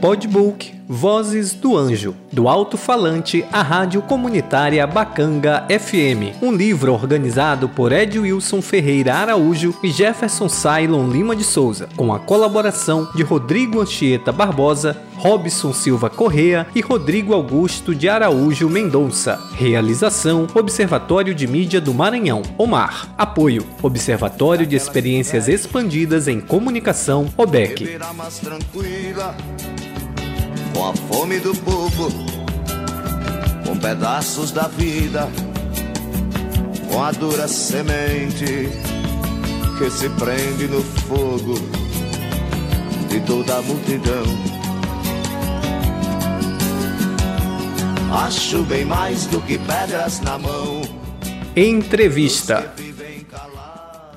Podbook Vozes do Anjo, do alto-falante à rádio comunitária Bacanga FM, um livro organizado por Ed Wilson Ferreira Araújo e Jefferson Cylon Lima de Souza, com a colaboração de Rodrigo Anchieta Barbosa, Robson Silva Correa e Rodrigo Augusto de Araújo Mendonça. Realização: Observatório de Mídia do Maranhão, OMAR. Apoio: Observatório de Experiências Expandidas em Comunicação, OBEC com a fome do povo, com pedaços da vida, com a dura semente que se prende no fogo de toda a multidão. Acho bem mais do que pedras na mão. Entrevista.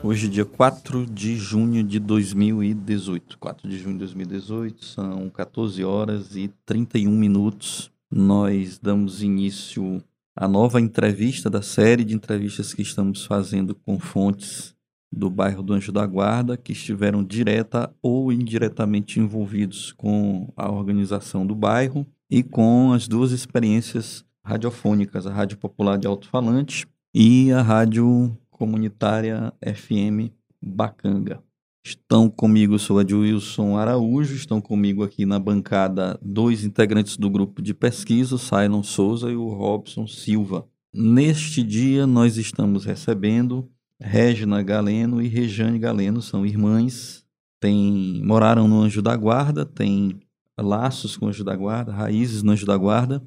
Hoje, dia 4 de junho de 2018. 4 de junho de 2018, são 14 horas e 31 minutos. Nós damos início à nova entrevista da série de entrevistas que estamos fazendo com fontes do bairro do Anjo da Guarda, que estiveram direta ou indiretamente envolvidos com a organização do bairro e com as duas experiências radiofônicas, a Rádio Popular de Alto-Falante e a Rádio Comunitária FM Bacanga. Estão comigo, sou Adilson Araújo, estão comigo aqui na bancada dois integrantes do grupo de pesquisa, o Silon Souza e o Robson Silva. Neste dia nós estamos recebendo Regina Galeno e Rejane Galeno, são irmãs, tem, moraram no Anjo da Guarda, têm laços com o Anjo da Guarda, raízes no Anjo da Guarda.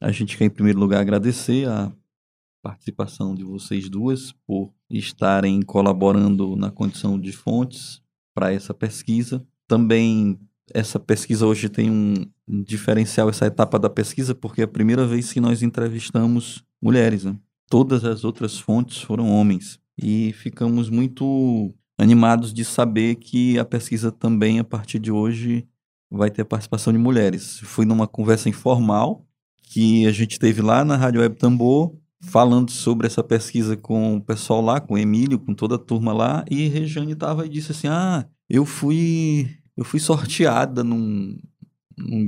A gente quer em primeiro lugar agradecer a participação de vocês duas por estarem colaborando na condição de fontes para essa pesquisa. Também essa pesquisa hoje tem um diferencial, essa etapa da pesquisa, porque é a primeira vez que nós entrevistamos mulheres. Né? Todas as outras fontes foram homens. E ficamos muito animados de saber que a pesquisa também, a partir de hoje, vai ter participação de mulheres. Fui numa conversa informal que a gente teve lá na Rádio Web Tambor, falando sobre essa pesquisa com o pessoal lá, com o Emílio, com toda a turma lá, e Rejane estava e disse assim: "Ah, eu fui eu fui sorteada num,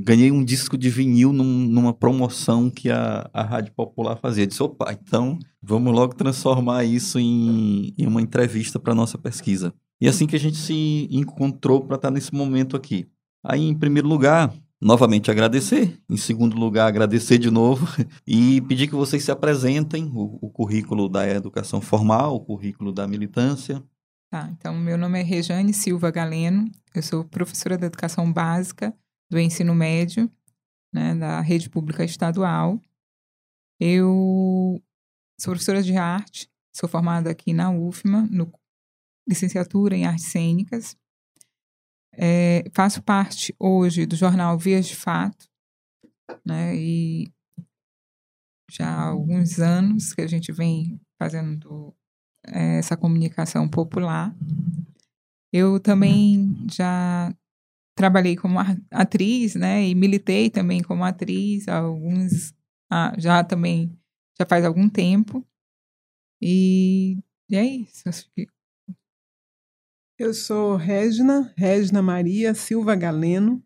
ganhei um disco de vinil num, numa promoção que a, a Rádio Popular fazia. Disse: "Opa, então vamos logo transformar isso em, em uma entrevista para nossa pesquisa". E assim que a gente se encontrou para estar nesse momento aqui. Aí, em primeiro lugar, novamente agradecer. Em segundo lugar, agradecer de novo e pedir que vocês se apresentem o, o, currículo da educação formal, o currículo da militância. Tá, então meu nome é Rejane Silva Galeno, eu sou professora de educação básica do ensino médio, né, da rede pública estadual. Eu sou professora de arte, sou formada aqui na UFMA, no licenciatura em artes cênicas é, faço parte hoje do jornal Vias de Fato, né? E já há alguns anos que a gente vem fazendo é, essa comunicação popular. Eu também já trabalhei como atriz, né? E militei também como atriz há alguns, ah, já também já faz algum tempo. E, e é isso. Eu sou Regina, Regina Maria Silva Galeno,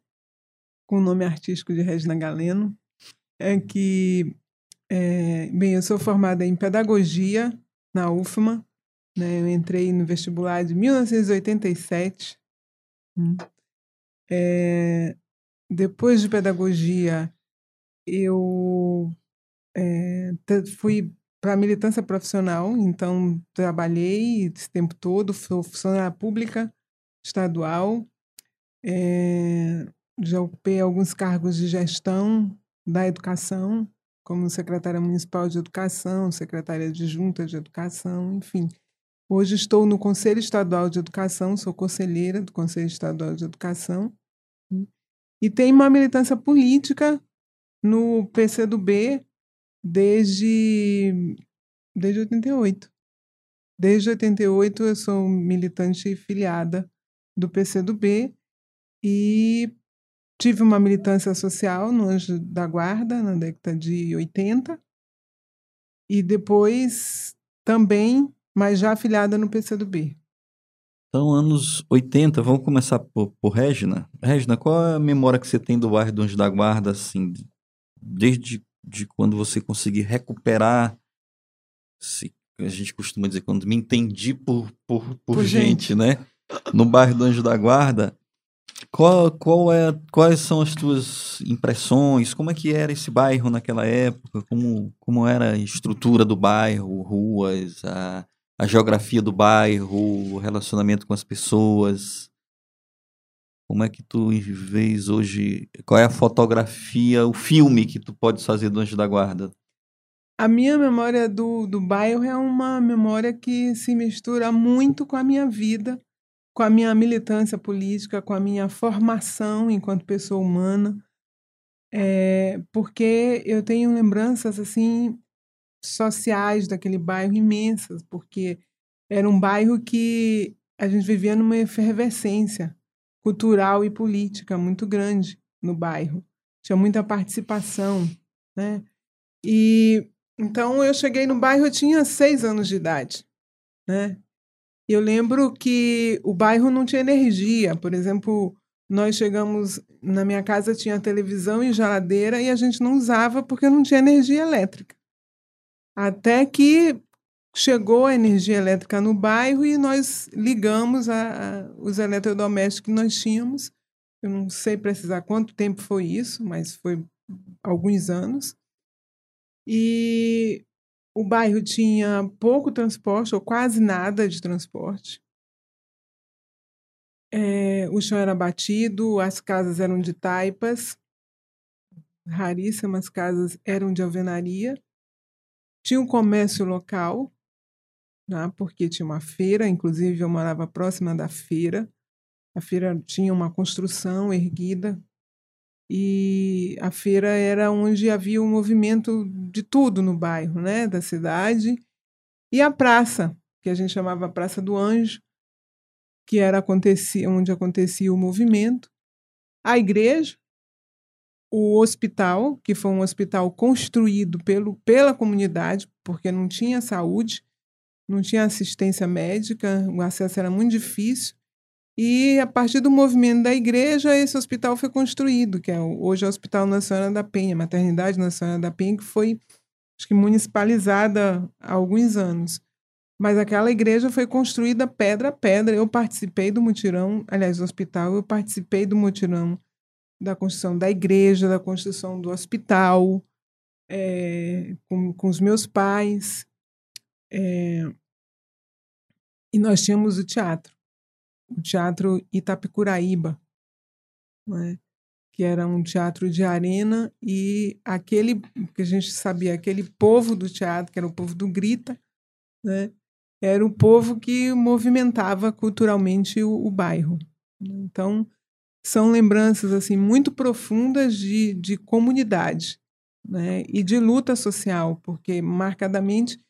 com o nome artístico de Regina Galeno. É que, é, bem, eu sou formada em pedagogia na UFMA. Né? Eu entrei no vestibular de 1987. Hum. É, depois de pedagogia, eu é, fui para a militância profissional, então trabalhei esse tempo todo, sou funcionária pública estadual, é, já ocupei alguns cargos de gestão da educação, como secretária municipal de educação, secretária adjunta de educação, enfim. Hoje estou no Conselho Estadual de Educação, sou conselheira do Conselho Estadual de Educação, e tenho uma militância política no PCdoB, desde, desde 88. Desde 88 eu sou militante filiada do PCdoB e tive uma militância social no Anjo da Guarda na década de 80 e depois também, mas já afiliada no PCdoB. Então, anos 80, vamos começar por, por Regina. Regina, qual é a memória que você tem do bairro do Anjo da Guarda, assim, desde de quando você conseguir recuperar, se, a gente costuma dizer, quando me entendi por, por, por, por gente, gente, né? No bairro do Anjo da Guarda, qual, qual é, quais são as tuas impressões? Como é que era esse bairro naquela época? Como, como era a estrutura do bairro, ruas, a, a geografia do bairro, o relacionamento com as pessoas? Como é que tu vês hoje? Qual é a fotografia, o filme que tu pode fazer do Anjo da Guarda? A minha memória do, do bairro é uma memória que se mistura muito com a minha vida, com a minha militância política, com a minha formação enquanto pessoa humana, é, porque eu tenho lembranças assim sociais daquele bairro imensas, porque era um bairro que a gente vivia numa efervescência cultural e política muito grande no bairro. Tinha muita participação, né? E então eu cheguei no bairro, eu tinha seis anos de idade, né? Eu lembro que o bairro não tinha energia. Por exemplo, nós chegamos na minha casa tinha televisão e geladeira e a gente não usava porque não tinha energia elétrica. Até que chegou a energia elétrica no bairro e nós ligamos a, a, os eletrodomésticos que nós tínhamos. Eu não sei precisar quanto tempo foi isso, mas foi alguns anos. E o bairro tinha pouco transporte, ou quase nada de transporte. É, o chão era batido, as casas eram de taipas, raríssimas casas eram de alvenaria. Tinha um comércio local, né, porque tinha uma feira, inclusive eu morava próxima da feira. A feira tinha uma construção erguida e a feira era onde havia um movimento de tudo no bairro, né, da cidade. E a praça, que a gente chamava Praça do Anjo, que era acontecia, onde acontecia o movimento. A igreja, o hospital, que foi um hospital construído pelo, pela comunidade, porque não tinha saúde, não tinha assistência médica, o acesso era muito difícil. E a partir do movimento da igreja, esse hospital foi construído, que é hoje é o Hospital Nacional da Penha, Maternidade Nacional da Penha, que foi acho que municipalizada há alguns anos. Mas aquela igreja foi construída pedra a pedra. Eu participei do mutirão, aliás, do hospital, eu participei do mutirão da construção da igreja, da construção do hospital, é, com, com os meus pais. É, e nós tínhamos o teatro, o Teatro Itapicuraíba, né? que era um teatro de arena, e aquele que a gente sabia, aquele povo do teatro, que era o povo do Grita, né? era o povo que movimentava culturalmente o, o bairro. Então, são lembranças assim muito profundas de, de comunidade né? e de luta social, porque marcadamente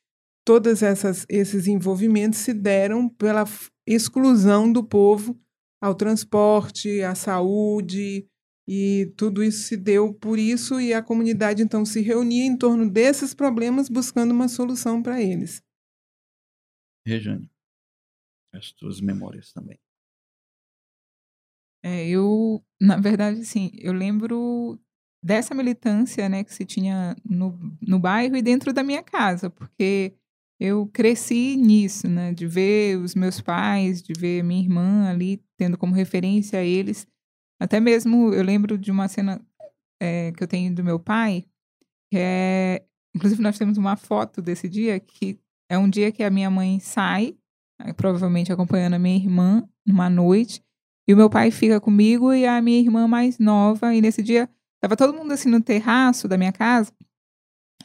todos esses envolvimentos se deram pela exclusão do povo ao transporte, à saúde, e tudo isso se deu por isso, e a comunidade então se reunia em torno desses problemas, buscando uma solução para eles. Rejane, as tuas memórias também. É, eu, na verdade, sim, eu lembro dessa militância né, que se tinha no, no bairro e dentro da minha casa, porque eu cresci nisso, né? De ver os meus pais, de ver minha irmã ali, tendo como referência eles. Até mesmo eu lembro de uma cena é, que eu tenho do meu pai, que é. Inclusive, nós temos uma foto desse dia, que é um dia que a minha mãe sai, provavelmente acompanhando a minha irmã, numa noite, e o meu pai fica comigo e a minha irmã mais nova, e nesse dia, tava todo mundo assim no terraço da minha casa,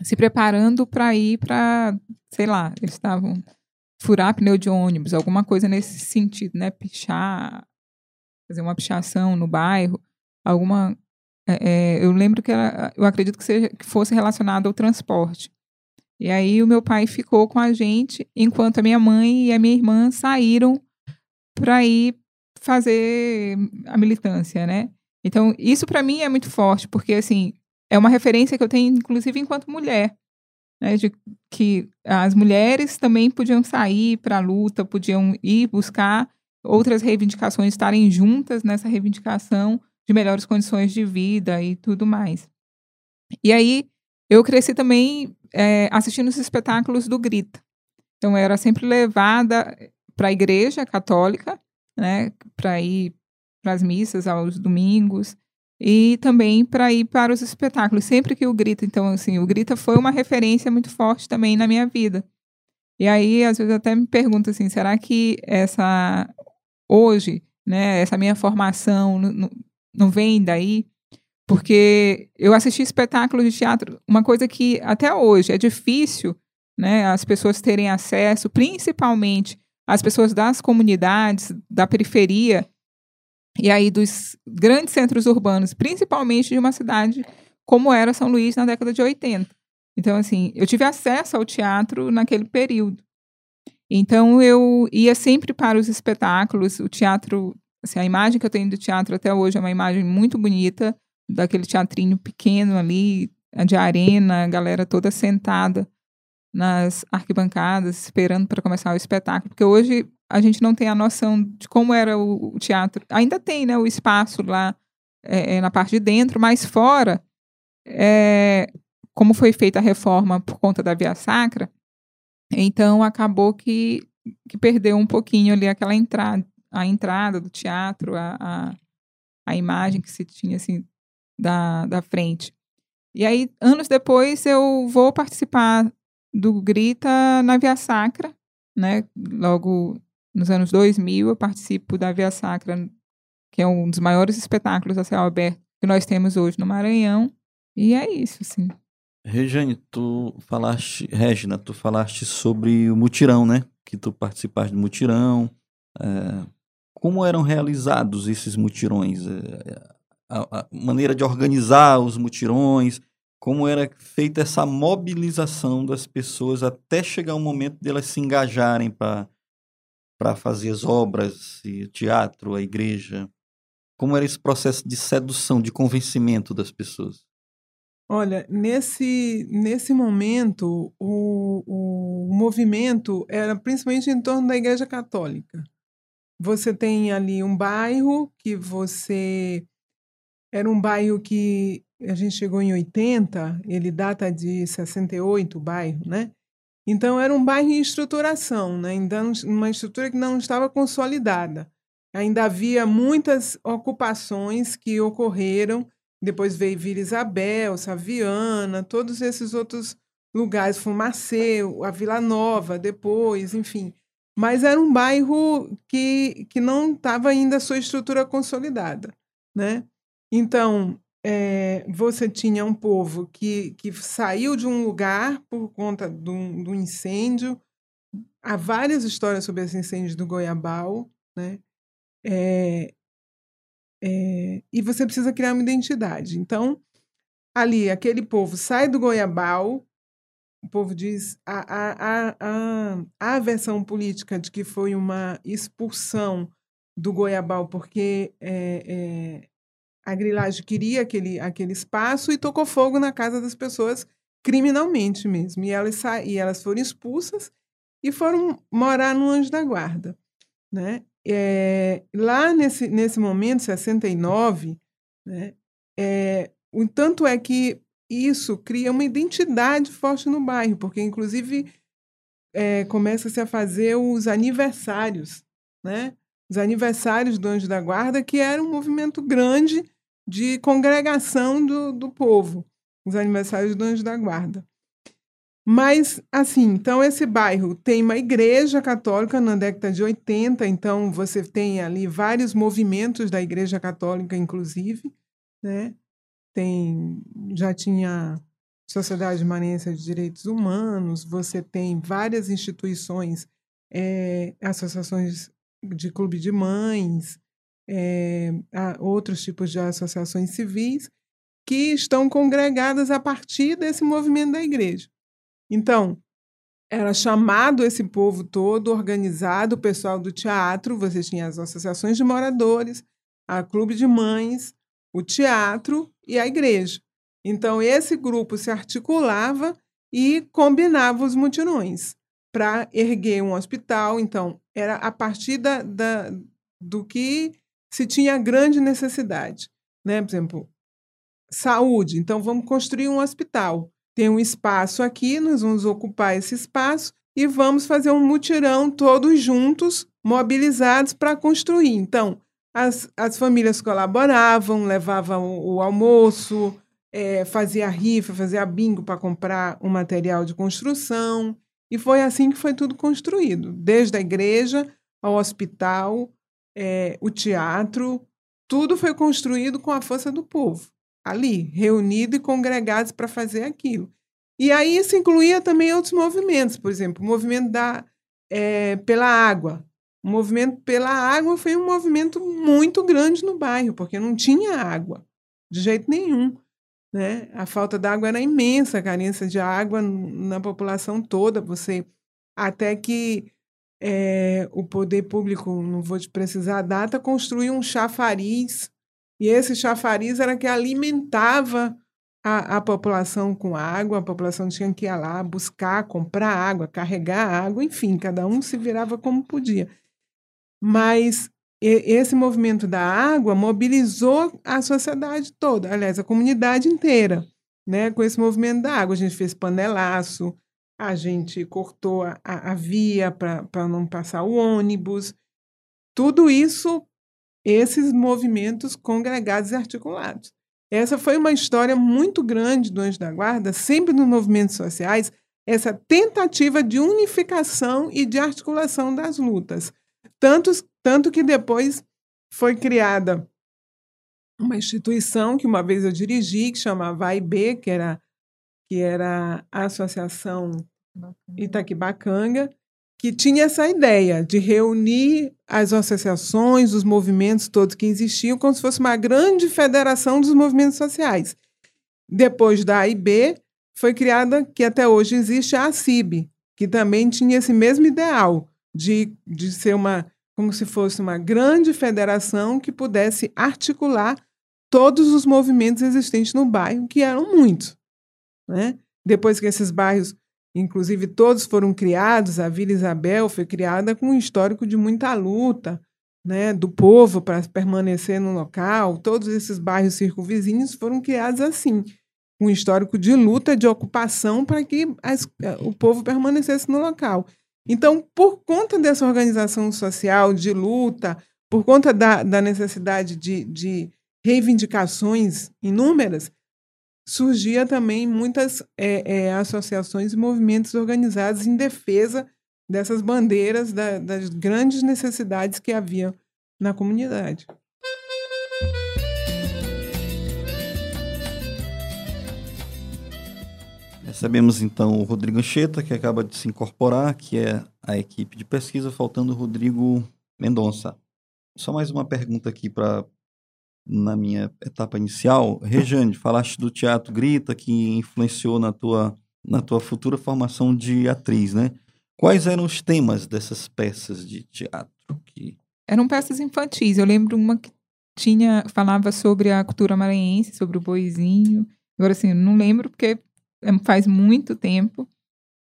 se preparando para ir para, sei lá, eles estavam furar pneu de ônibus, alguma coisa nesse sentido, né? Pichar, fazer uma pichação no bairro, alguma. É, é, eu lembro que era, eu acredito que, seja, que fosse relacionado ao transporte. E aí o meu pai ficou com a gente, enquanto a minha mãe e a minha irmã saíram para ir fazer a militância, né? Então, isso para mim é muito forte, porque assim, é uma referência que eu tenho, inclusive, enquanto mulher. Né, de que as mulheres também podiam sair para a luta, podiam ir buscar outras reivindicações estarem juntas nessa reivindicação de melhores condições de vida e tudo mais. E aí eu cresci também é, assistindo os espetáculos do Grita. Então eu era sempre levada para a igreja católica, né, para ir para as missas aos domingos e também para ir para os espetáculos. Sempre que o Grita, então assim, o Grita foi uma referência muito forte também na minha vida. E aí às vezes até me pergunto assim, será que essa hoje, né, essa minha formação não, vem daí? Porque eu assisti espetáculo de teatro, uma coisa que até hoje é difícil, né, as pessoas terem acesso, principalmente as pessoas das comunidades, da periferia, e aí dos grandes centros urbanos, principalmente de uma cidade como era São Luís na década de 80. Então, assim, eu tive acesso ao teatro naquele período. Então, eu ia sempre para os espetáculos. O teatro, assim, a imagem que eu tenho do teatro até hoje é uma imagem muito bonita, daquele teatrinho pequeno ali, de arena, a galera toda sentada nas arquibancadas, esperando para começar o espetáculo. Porque hoje a gente não tem a noção de como era o, o teatro. Ainda tem, né, o espaço lá é, é, na parte de dentro, mas fora, é, como foi feita a reforma por conta da Via Sacra, então acabou que, que perdeu um pouquinho ali aquela entrada, a entrada do teatro, a, a, a imagem que se tinha assim da, da frente. E aí, anos depois, eu vou participar do Grita na Via Sacra, né? Logo nos anos 2000, eu participo da Via Sacra, que é um dos maiores espetáculos a céu aberto que nós temos hoje no Maranhão. E é isso, assim. Regiane, tu falaste, Regina, tu falaste sobre o mutirão, né? Que tu participaste do mutirão. É, como eram realizados esses mutirões? É, a, a, maneira de organizar os mutirões, como era feita essa mobilização das pessoas até chegar o momento delas se engajarem para fazer as obras, o teatro, a igreja? Como era esse processo de sedução, de convencimento das pessoas? Olha, nesse, nesse momento, o, o movimento era principalmente em torno da Igreja Católica. Você tem ali um bairro que você. Era um bairro que a gente chegou em 80, ele data de 68, o bairro, né? Então, era um bairro em estruturação, né? ainda uma estrutura que não estava consolidada. Ainda havia muitas ocupações que ocorreram. Depois veio Vila Isabel, Saviana, todos esses outros lugares, Fumacê, a Vila Nova, depois, enfim. Mas era um bairro que, que não estava ainda a sua estrutura consolidada. Né? Então, é, você tinha um povo que, que saiu de um lugar por conta do, do incêndio. Há várias histórias sobre esse incêndio do Goiabal, né? É, é, e você precisa criar uma identidade. Então, ali, aquele povo sai do Goiabal, o povo diz a, a, a, a, versão política de que foi uma expulsão do Goiabal porque é, a grilagem queria aquele, aquele espaço e tocou fogo na casa das pessoas criminalmente mesmo. E elas, e elas foram expulsas e foram morar no Anjo da Guarda. Né? É, lá nesse, nesse momento, 69, né, é, o tanto é que isso cria uma identidade forte no bairro, porque inclusive é, começa-se a fazer os aniversários, né? Os aniversários do Anjo da Guarda, que era um movimento grande de congregação do, do povo, os aniversários do Anjo da Guarda. Mas, assim, então esse bairro tem uma igreja católica na década de 80, então você tem ali vários movimentos da igreja católica, inclusive, né? Tem, já tinha Sociedade Maranhense de Direitos Humanos, você tem várias instituições, é, associações de clube de mães, é, outros tipos de associações civis que estão congregadas a partir desse movimento da igreja. Então, era chamado esse povo todo, organizado, o pessoal do teatro, você tinha as associações de moradores, a clube de mães, o teatro e a igreja. Então, esse grupo se articulava e combinava os mutirões para erguer um hospital. Então, era a partir da, da, do que se tinha grande necessidade. Né? Por exemplo, saúde. Então, vamos construir um hospital. Tem um espaço aqui, nós vamos ocupar esse espaço e vamos fazer um mutirão todos juntos, mobilizados para construir. Então, as, as famílias colaboravam, levavam o, o almoço, é, fazia rifa, fazia bingo para comprar o um material de construção. E foi assim que foi tudo construído, desde a igreja ao hospital, é, o teatro, tudo foi construído com a força do povo, ali, reunido e congregados para fazer aquilo. E aí isso incluía também outros movimentos, por exemplo, o movimento da, é, pela água. O movimento pela água foi um movimento muito grande no bairro, porque não tinha água, de jeito nenhum. Né? A falta d'água era imensa, a carência de água na população toda. Você até que é, o poder público, não vou te precisar a data, construiu um chafariz e esse chafariz era que alimentava a, a população com água. A população tinha que ir lá buscar, comprar água, carregar água, enfim, cada um se virava como podia. Mas esse movimento da água mobilizou a sociedade toda, aliás, a comunidade inteira, né? Com esse movimento da água, a gente fez panelaço, a gente cortou a, a via para não passar o ônibus, tudo isso, esses movimentos congregados e articulados. Essa foi uma história muito grande do Anjo da Guarda, sempre nos movimentos sociais, essa tentativa de unificação e de articulação das lutas. Tanto, tanto que depois foi criada uma instituição que uma vez eu dirigi, que chamava AIB, que era, que era a Associação Itaquibacanga, que tinha essa ideia de reunir as associações, os movimentos todos que existiam, como se fosse uma grande federação dos movimentos sociais. Depois da AIB, foi criada, que até hoje existe, a ACIB, que também tinha esse mesmo ideal de, de ser uma, como se fosse uma grande federação que pudesse articular todos os movimentos existentes no bairro, que eram muitos. Né? Depois que esses bairros, inclusive todos foram criados, a Vila Isabel foi criada com um histórico de muita luta né, do povo para permanecer no local, todos esses bairros circunvizinhos foram criados assim, um histórico de luta, de ocupação para que as, eh, o povo permanecesse no local. Então, por conta dessa organização social de luta, por conta da, da necessidade de, de reivindicações inúmeras, surgia também muitas é, é, associações e movimentos organizados em defesa dessas bandeiras, da, das grandes necessidades que havia na comunidade. Recebemos então o Rodrigo Ancheta, que acaba de se incorporar, que é a equipe de pesquisa, faltando o Rodrigo Mendonça. Só mais uma pergunta aqui para na minha etapa inicial. Rejane, falaste do Teatro Grita, que influenciou na tua, na tua futura formação de atriz, né? Quais eram os temas dessas peças de teatro? Que... Eram peças infantis. Eu lembro uma que tinha falava sobre a cultura maranhense, sobre o boizinho. Agora, assim, eu não lembro porque é, faz muito tempo,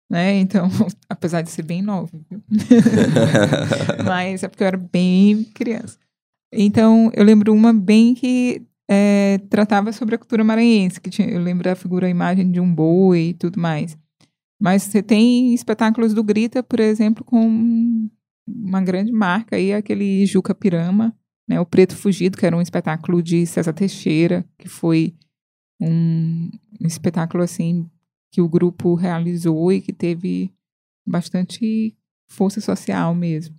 né? Então, apesar de ser bem nova, mas é porque eu era bem criança. Então, eu lembro uma bem que é, tratava sobre a cultura maranhense, que tinha, eu lembro da figura, a imagem de um boi e tudo mais. Mas você tem espetáculos do Grita, por exemplo, com uma grande marca aí, aquele Juca Pirama, né? O Preto Fugido, que era um espetáculo de César Teixeira, que foi um, um espetáculo assim que o grupo realizou e que teve bastante força social mesmo.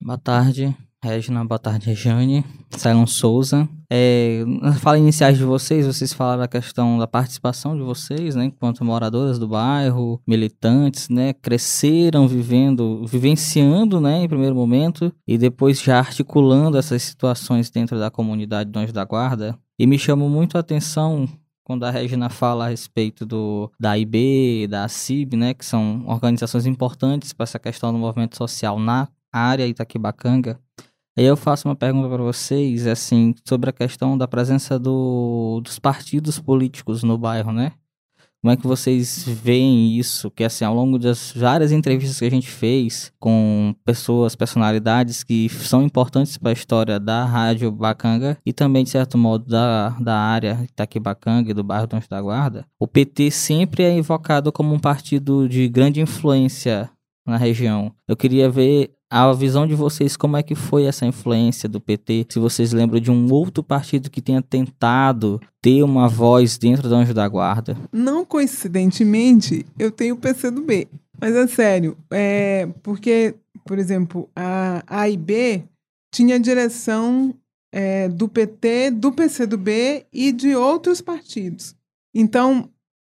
Boa tarde, Regina. Boa tarde, Rejane. Cylon Souza. É, na fala iniciais de vocês, vocês falaram a questão da participação de vocês, né, enquanto moradoras do bairro, militantes, né, cresceram vivendo, vivenciando, né, em primeiro momento, e depois já articulando essas situações dentro da comunidade do Anjo da Guarda. E me chamou muito a atenção quando a Regina fala a respeito do, da IB, da CIB, né, que são organizações importantes para essa questão do movimento social na área Itaquibacanga, aí eu faço uma pergunta para vocês, assim, sobre a questão da presença do, dos partidos políticos no bairro, né? Como é que vocês veem isso? Que assim, ao longo das várias entrevistas que a gente fez com pessoas, personalidades que são importantes para a história da Rádio Bacanga e também, de certo modo, da, da área Itaquibacanga e do bairro do da Guarda, o PT sempre é invocado como um partido de grande influência na região. Eu queria ver a visão de vocês, como é que foi essa influência do PT? Se vocês lembram de um outro partido que tenha tentado ter uma voz dentro do Anjo da Guarda? Não coincidentemente, eu tenho o PCdoB. Mas é sério, é porque, por exemplo, a A e B tinha direção é, do PT, do PCdoB e de outros partidos. Então,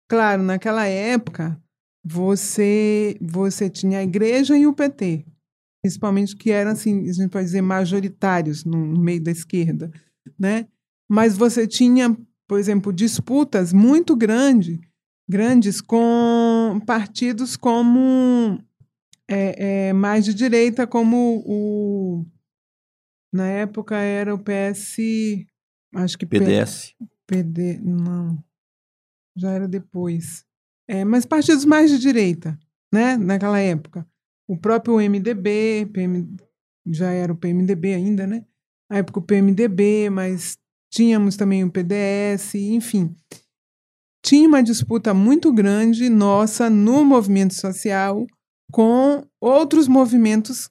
claro, naquela época, você, você tinha a igreja e o PT principalmente que eram assim, a gente pode dizer majoritários no, no meio da esquerda, né? Mas você tinha, por exemplo, disputas muito grandes, grandes com partidos como é, é, mais de direita, como o na época era o PS, acho que PDS. PD, não, já era depois. É, mas partidos mais de direita, né? Naquela época. O próprio MDB, PM, já era o PMDB ainda, né? Na época o PMDB, mas tínhamos também o PDS, enfim. Tinha uma disputa muito grande nossa no movimento social com outros movimentos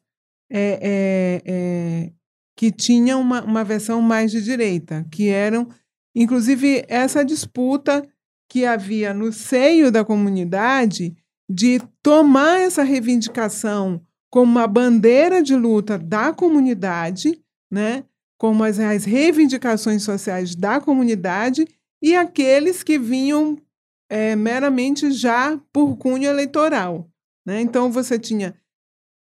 é, é, é, que tinham uma, uma versão mais de direita, que eram, inclusive, essa disputa que havia no seio da comunidade de tomar essa reivindicação como uma bandeira de luta da comunidade, né? como as, as reivindicações sociais da comunidade e aqueles que vinham é, meramente já por cunho eleitoral. Né? Então, você tinha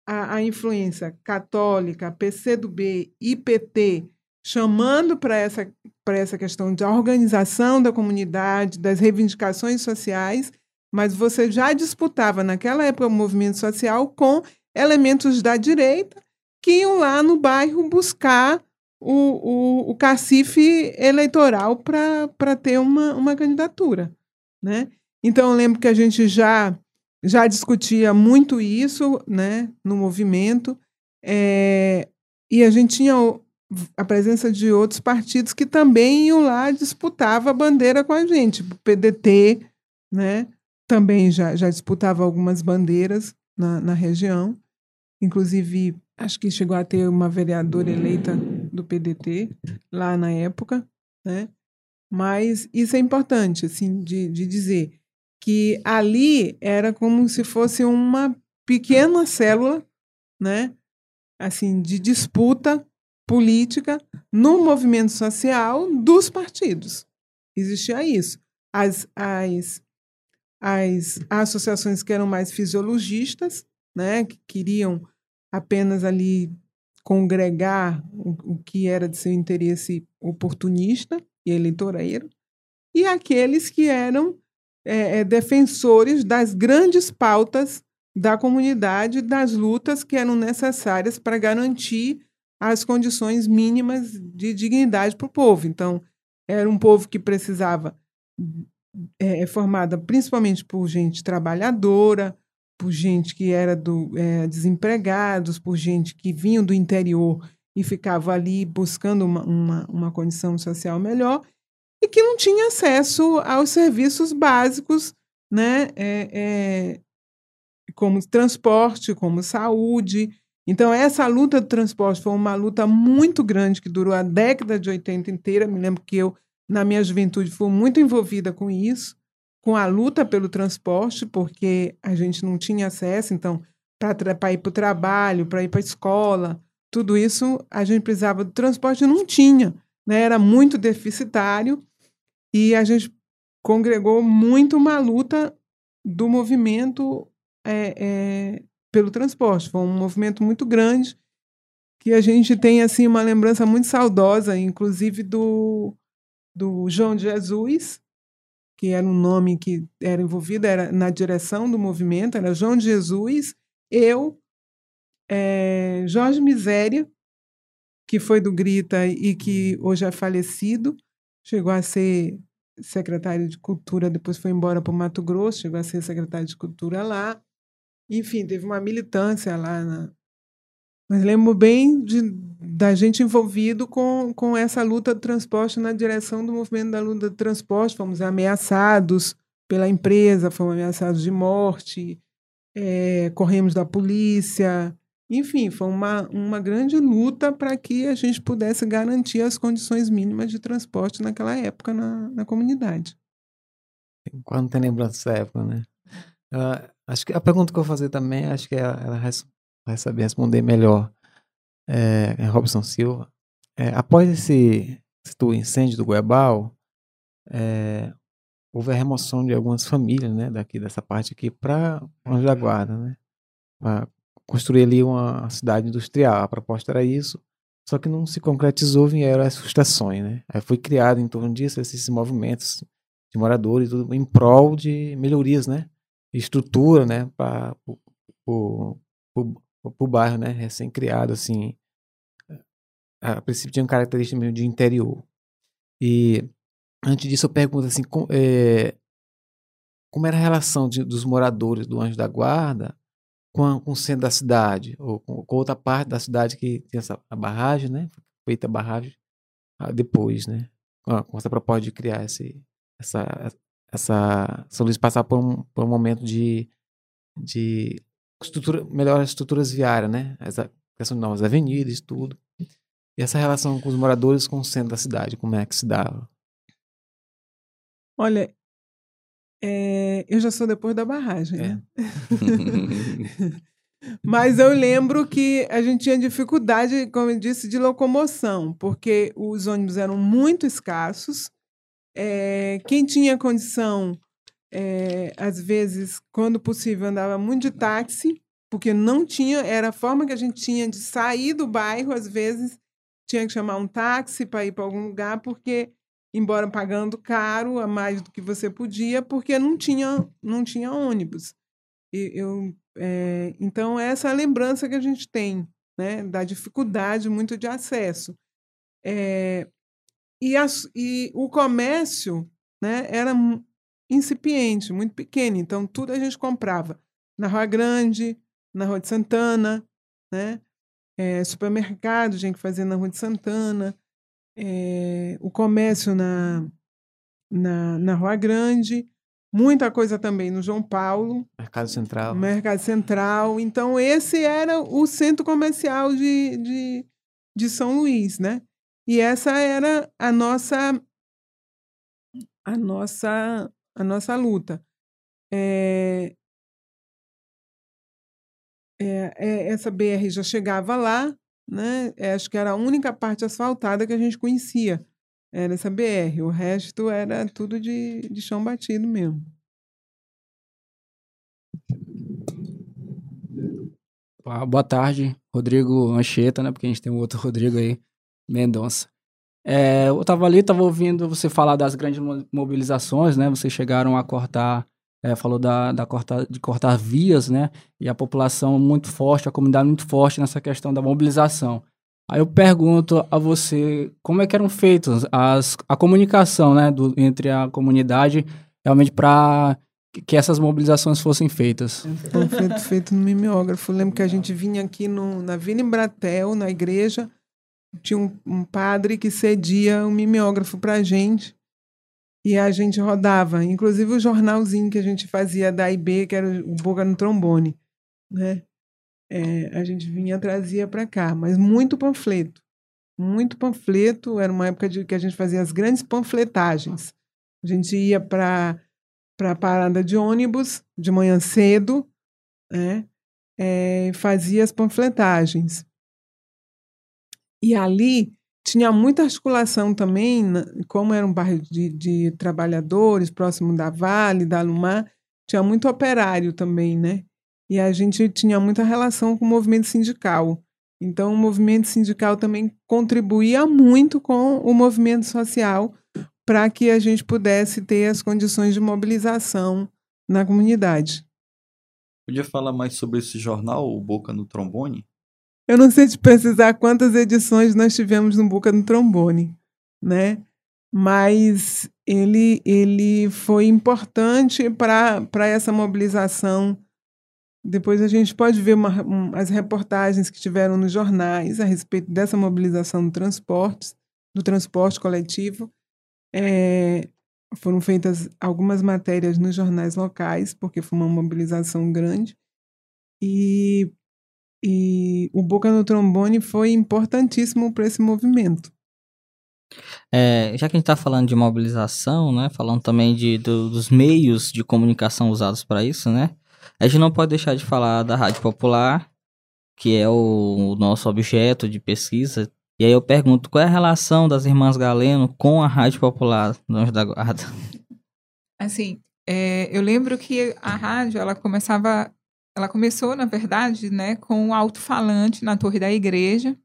a, a influência católica, PCdoB e PT chamando para essa, essa questão da organização da comunidade, das reivindicações sociais, mas você já disputava naquela época o movimento social com elementos da direita que iam lá no bairro buscar o, o, o cacife eleitoral para ter uma, uma candidatura. Né? Então, eu lembro que a gente já, já discutia muito isso né, no movimento, é, e a gente tinha a presença de outros partidos que também iam lá disputava a bandeira com a gente, o PDT, né? Também já, já disputava algumas bandeiras na, na região. Inclusive, acho que chegou a ter uma vereadora eleita do PDT lá na época, né? Mas isso é importante, assim, de, de dizer que ali era como se fosse uma pequena célula, né? Assim, de disputa política no movimento social dos partidos. Existia isso. As, as as associações que eram mais fisiologistas, né, que queriam apenas ali congregar o, o que era de seu interesse oportunista e eleitoreiro, e aqueles que eram é, é, defensores das grandes pautas da comunidade, das lutas que eram necessárias para garantir as condições mínimas de dignidade para o povo. Então, era um povo que precisava é, é, formada principalmente por gente trabalhadora, por gente que era do é, desempregados, por gente que vinha do interior e ficava ali buscando uma, uma, uma condição social melhor e que não tinha acesso aos serviços básicos, né, é, é, como transporte, como saúde. Então, essa luta do transporte foi uma luta muito grande que durou a década de 80 inteira. Me lembro que eu na minha juventude, fui muito envolvida com isso, com a luta pelo transporte, porque a gente não tinha acesso, então, para ir para o trabalho, para ir para a escola, tudo isso a gente precisava do transporte, não tinha, né? era muito deficitário, e a gente congregou muito uma luta do movimento é, é, pelo transporte. Foi um movimento muito grande que a gente tem assim uma lembrança muito saudosa, inclusive do do João de Jesus, que era um nome que era envolvido era na direção do movimento, era João de Jesus, eu, é, Jorge Miséria, que foi do Grita e que hoje é falecido, chegou a ser secretário de Cultura, depois foi embora para o Mato Grosso, chegou a ser secretário de Cultura lá. Enfim, teve uma militância lá. Na... Mas lembro bem de, da gente envolvido com, com essa luta do transporte na direção do movimento da luta do transporte. Fomos ameaçados pela empresa, fomos ameaçados de morte, é, corremos da polícia. Enfim, foi uma, uma grande luta para que a gente pudesse garantir as condições mínimas de transporte naquela época na, na comunidade. Quando tem lembrança dessa época, né? Uh, acho que a pergunta que eu vou fazer também, acho que ela, ela vai saber responder melhor. É, Robson Silva. É, após esse, esse incêndio do Goiabal, é, houve a remoção de algumas famílias, né, daqui dessa parte aqui para Anjo da Guarda, né, para construir ali uma cidade industrial. A proposta era isso, só que não se concretizou, vieram as frustrações, né. Aí foi criado em torno disso esses movimentos de moradores tudo em prol de melhorias, né, estrutura, né, para o bairro, né, recém-criado, assim, a princípio tinha um característica meio de interior. E Antes disso, eu pergunto assim, com, é, como era a relação de, dos moradores do Anjo da Guarda com, a, com o centro da cidade, ou com, com, outra parte da cidade que tem essa a barragem, né? Feita a barragem ah, depois, né? Com, essa proposta de criar esse, essa, essa São Luís passar por um, por um momento de, de estrutura, melhor estruturas viárias, né? Essa questão de novas avenidas, tudo. E essa relação com os moradores com o centro da cidade, como é que se dava? Olha, é, eu já sou depois da barragem, é. né? Mas eu lembro que a gente tinha dificuldade, como eu disse, de locomoção, porque os ônibus eram muito escassos. É, quem tinha condição, é, às vezes, quando possível, andava muito de táxi, porque não tinha, era a forma que a gente tinha de sair do bairro, às vezes tinha que chamar um táxi para ir para algum lugar, porque embora pagando caro, a mais do que você podia, porque não tinha, não tinha ônibus. E eu, é, então, essa é a lembrança que a gente tem, né, da dificuldade muito de acesso. É, e, as, e o comércio né, era incipiente, muito pequeno, então tudo a gente comprava na Rua Grande, na Rua de Santana, né? É, supermercado, a gente fazia na Rua de Santana, é, o comércio na, na, na Rua Grande, muita coisa também no João Paulo. Mercado Central. Mercado Central. Então, esse era o centro comercial de, de, de São Luís, né? E essa era a nossa a nossa a nossa luta. É, é, é, essa BR já chegava lá, né? É, acho que era a única parte asfaltada que a gente conhecia. Era essa BR. O resto era tudo de, de chão batido mesmo. Boa tarde, Rodrigo Ancheta, né? Porque a gente tem um outro Rodrigo aí, Mendonça. É, eu estava ali, estava ouvindo você falar das grandes mobilizações, né? Vocês chegaram a cortar é, falou da, da cortar, de cortar vias, né? E a população muito forte, a comunidade muito forte nessa questão da mobilização. Aí eu pergunto a você como é que eram feitas as, a comunicação, né, do, entre a comunidade realmente para que essas mobilizações fossem feitas. Foi feito, feito no mimeógrafo. Eu lembro que a gente vinha aqui no, na Vila Embratel, na igreja, tinha um, um padre que cedia um mimeógrafo para a gente e a gente rodava, inclusive o jornalzinho que a gente fazia da IB, que era o Boca no Trombone, né? É, a gente vinha trazia para cá, mas muito panfleto, muito panfleto. Era uma época de que a gente fazia as grandes panfletagens. A gente ia para para a parada de ônibus de manhã cedo, né? É, fazia as panfletagens. E ali tinha muita articulação também, como era um bairro de, de trabalhadores, próximo da Vale, da Lumar, tinha muito operário também, né? E a gente tinha muita relação com o movimento sindical. Então, o movimento sindical também contribuía muito com o movimento social para que a gente pudesse ter as condições de mobilização na comunidade. Podia falar mais sobre esse jornal, o Boca no Trombone? Eu não sei te precisar quantas edições nós tivemos no Boca no Trombone, né? Mas ele, ele foi importante para essa mobilização. Depois a gente pode ver uma, um, as reportagens que tiveram nos jornais a respeito dessa mobilização do transporte, do transporte coletivo. É, foram feitas algumas matérias nos jornais locais, porque foi uma mobilização grande. E, e o Boca no Trombone foi importantíssimo para esse movimento. É, já que a gente está falando de mobilização, né, falando também de, do, dos meios de comunicação usados para isso, né, a gente não pode deixar de falar da Rádio Popular, que é o, o nosso objeto de pesquisa. E aí eu pergunto, qual é a relação das Irmãs Galeno com a Rádio Popular do Anjo da Guarda? Assim, é, eu lembro que a rádio, ela começava, ela começou, na verdade, né, com o alto-falante na torre da igreja,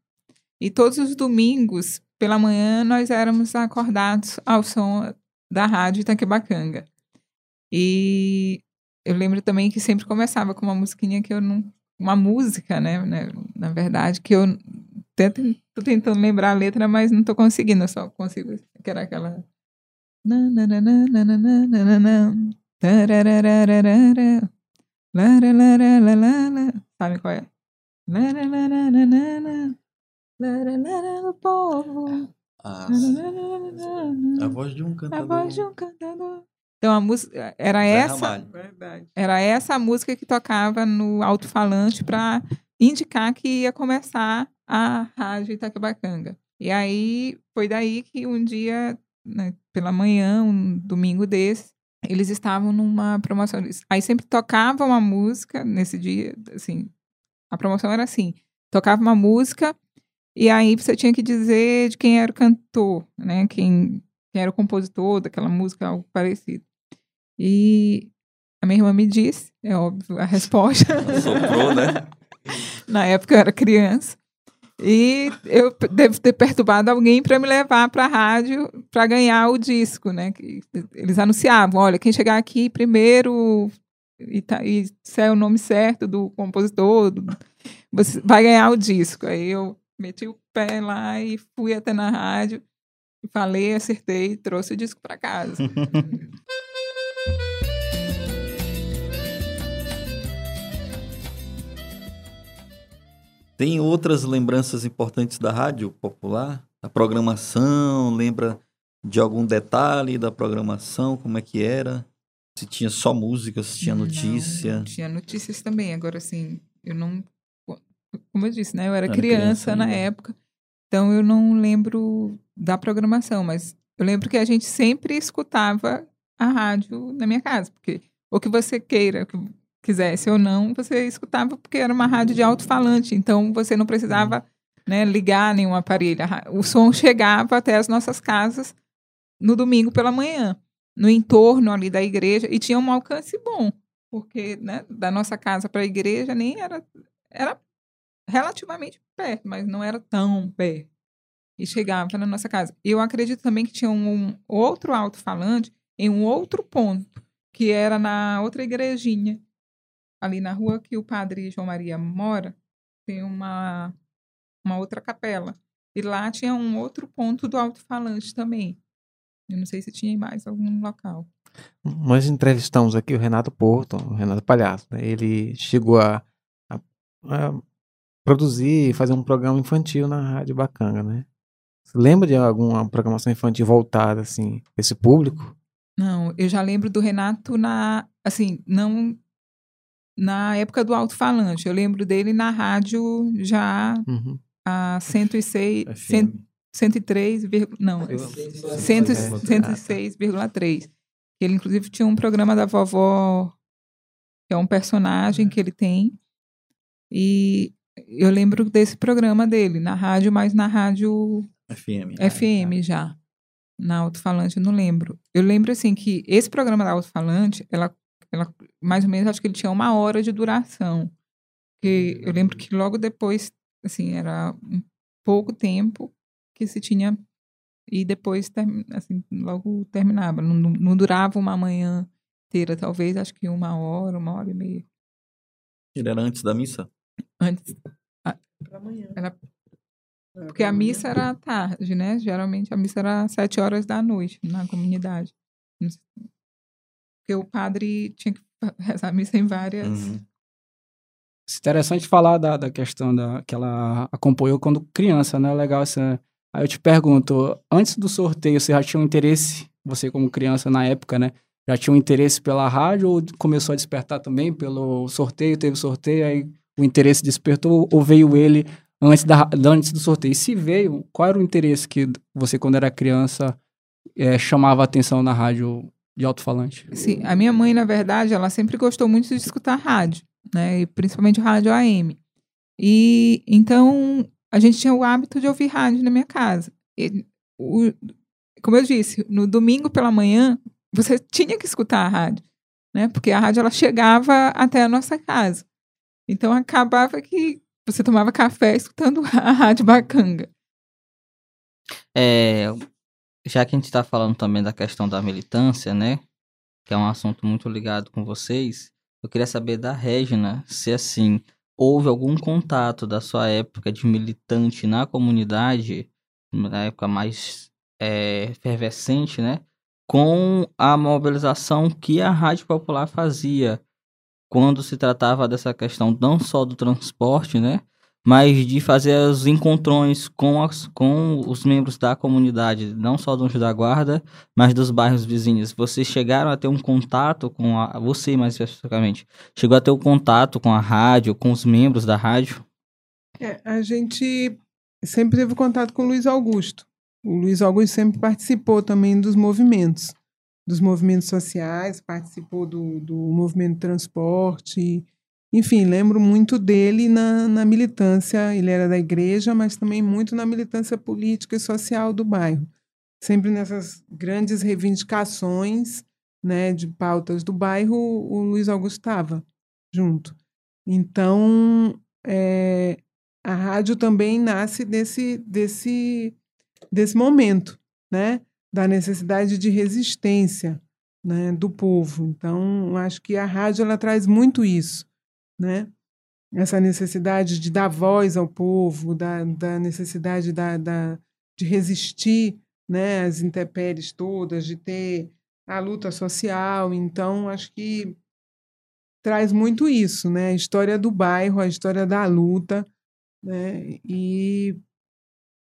e todos os domingos, pela manhã, nós éramos acordados ao som da rádio Itaquebacanga. E eu lembro também que sempre começava com uma musiquinha que eu não. Uma música, né? né na verdade, que eu tento, tentando lembrar a letra, mas não tô conseguindo, eu só consigo. Que era aquela. Sabe qual é? O povo. Ah, a voz de um cantador. A voz de um cantador. Então a música era Zé essa, Ramalho. era essa a música que tocava no alto-falante para indicar que ia começar a rádio Itaquebacanga. E aí foi daí que um dia, né, pela manhã, um domingo desse, eles estavam numa promoção. Aí sempre tocava uma música nesse dia, assim, a promoção era assim, tocava uma música e aí você tinha que dizer de quem era o cantor, né? Quem, quem era o compositor daquela música, algo parecido. E a minha irmã me disse, é óbvio, a resposta. Soprou, né? Na época eu era criança. E eu devo ter perturbado alguém para me levar para a rádio para ganhar o disco, né? Eles anunciavam, olha, quem chegar aqui primeiro e, tá, e é o nome certo do compositor, do, você vai ganhar o disco. Aí eu meti o pé lá e fui até na rádio, falei, acertei, trouxe o disco para casa. Tem outras lembranças importantes da rádio popular? A programação, lembra de algum detalhe da programação, como é que era? Se tinha só música, se tinha notícia? Não, tinha notícias também. Agora, assim, eu não como eu disse, né? Eu era, Era criança, criança na época, então eu não lembro da programação, mas eu lembro que a gente sempre escutava a rádio na minha casa, porque o que você queira, quisesse ou não, você escutava porque era uma rádio de alto-falante, então você não precisava né, ligar nenhum aparelho. O som chegava até as nossas casas no domingo pela manhã, no entorno ali da igreja, e tinha um alcance bom, porque né, da nossa casa para a igreja nem era, era relativamente perto, mas não era tão perto. E chegava na nossa casa. Eu acredito também que tinha um outro alto-falante em um outro ponto, que era na outra igrejinha, ali na rua que o padre João Maria mora, tem uma, uma outra capela. E lá tinha um outro ponto do alto-falante também. Eu não sei se tinha em mais algum local. Nós entrevistamos aqui o Renato Porto, o Renato Palhaço. né? Ele chegou a, a- a produzir, fazer um programa infantil na Rádio Bacanga, né? Você lembra de alguma programação infantil voltada, assim, pra esse público? Não, eu já lembro do Renato na, assim, não na época do alto-falante. Eu lembro dele na rádio já Uhum. a 106, FM. 100, 103, vírgula- não, 100, É. 106,3. Ele inclusive tinha um programa da vovó, que é um personagem que ele tem. E eu lembro desse programa dele na rádio, mas na rádio FM. FM já. Na alto-falante, eu não lembro. Eu lembro, assim, que esse programa da alto-falante, ela, ela, mais ou menos, acho que ele tinha uma hora de duração. Porque eu lembro que logo depois, assim, era um pouco tempo que se tinha. E depois, assim, logo terminava. Não, não, durava uma manhã inteira, talvez, acho que uma hora, uma hora e meia. Ele era antes da missa? Antes, Pra amanhã. era Porque a missa era à tarde, né? Geralmente a missa era às sete horas da noite na comunidade. Porque o padre tinha que rezar a missa em várias. Uhum. É interessante falar da, da questão da, que ela acompanhou quando criança, né? Legal essa. Aí eu te pergunto, antes do sorteio, você já tinha um interesse, você como criança na época, né? Já tinha um interesse pela rádio ou começou a despertar também pelo sorteio? Teve sorteio, aí o interesse despertou ou veio ele antes, da, antes do sorteio? E se veio, qual era o interesse que você, quando era criança, é, chamava a atenção na rádio de alto-falante? Sim, a minha mãe, na verdade, ela sempre gostou muito de escutar rádio, né? E principalmente rádio AM. E então a gente tinha o hábito de ouvir rádio na minha casa. E, o, como eu disse, no domingo pela manhã você tinha que escutar a rádio, né? Porque a rádio ela chegava até a nossa casa. Então acabava que você tomava café escutando a rádio Bacanga. É, já que a gente está falando também da questão da militância, né? Que é um assunto muito ligado com vocês, eu queria saber da Regina se assim houve algum contato da sua época de militante na comunidade, na época mais é, efervescente, né? Com a mobilização que a Rádio Popular fazia quando se tratava dessa questão não só do transporte, né? Mas de fazer os encontrões com, as, com os membros da comunidade, não só do Anjo da Guarda, mas dos bairros vizinhos. Vocês chegaram a ter um contato com a. Você, mais especificamente, chegou a ter um contato com a rádio, com os membros da rádio? É, a gente sempre teve contato com o Luiz Augusto. O Luiz Augusto sempre participou também dos movimentos, dos movimentos sociais, participou do, do movimento transporte. Enfim, lembro muito dele na, na militância. Ele era da igreja, mas também muito na militância política e social do bairro. Sempre nessas grandes reivindicações né, de pautas do bairro, o Luiz Augusto estava junto. Então, é, a rádio também nasce desse, desse desse momento, né? Da necessidade de resistência, né? Do povo. Então, acho que a rádio ela traz muito isso, né? Essa necessidade de dar voz ao povo, da, da necessidade da, da, de resistir, né? As intempéries todas, de ter a luta social. Então, acho que traz muito isso, né? A história do bairro, a história da luta, né? E